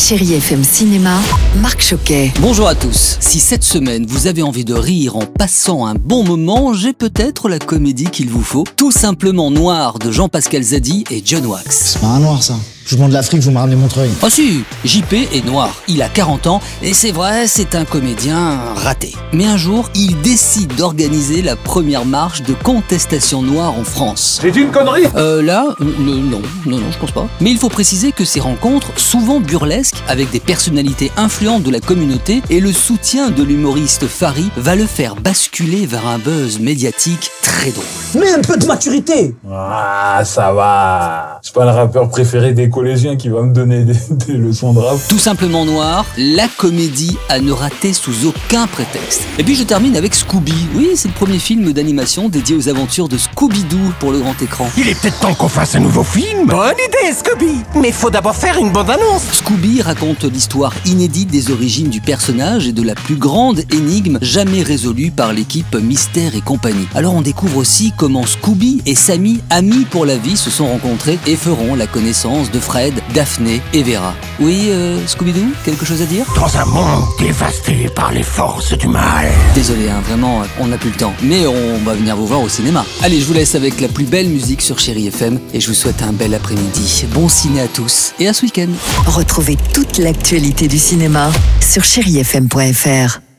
Chérie FM Cinéma, Marc Choquet. Bonjour à tous. Si cette semaine vous avez envie de rire en passant un bon moment, j'ai peut-être la comédie qu'il vous faut. Tout simplement Noir de Jean-Pascal Zadi et John Wax. C'est pas un noir ça. Je vous demande de l'Afrique, vous me ramenez Montreuil. Ah si, JP est noir. Il a 40 ans et c'est vrai, c'est un comédien raté. Mais un jour, il décide d'organiser la première marche de contestation noire en France. C'est une connerie? Euh, là, non, non, non, je pense pas. Mais il faut préciser que ces rencontres, souvent burlesques, avec des personnalités influentes de la communauté et le soutien de l'humoriste Fari, va le faire basculer vers un buzz médiatique très drôle. Mais un peu de maturité Ah, ça va C'est pas le rappeur préféré des collégiens qui va me donner des, des leçons de rap. Tout simplement noir, la comédie à ne rater sous aucun prétexte. Et puis je termine avec Scooby. Oui, c'est le premier film d'animation dédié aux aventures de Scooby-Doo pour le grand écran. Il est peut-être temps qu'on fasse un nouveau film Bonne idée, Scooby Mais faut d'abord faire une bande-annonce Scooby raconte l'histoire inédite des origines du personnage et de la plus grande énigme jamais résolue par l'équipe Mystère et compagnie. Alors on découvre aussi comment Scooby et Sammy, amis pour la vie, se sont rencontrés et feront la connaissance de Fred, Daphné et Vera. Oui, euh, Scooby-Doo, quelque chose à dire? Dans un monde dévasté par les forces du mal Désolé, hein, vraiment, on n'a plus le temps. Mais on va venir vous voir au cinéma. Allez, je vous laisse avec la plus belle musique sur Chéri FM et je vous souhaite un bel après-midi. Bon ciné à tous et à ce week-end. Retrouvez toute l'actualité du cinéma sur chérifm.fr.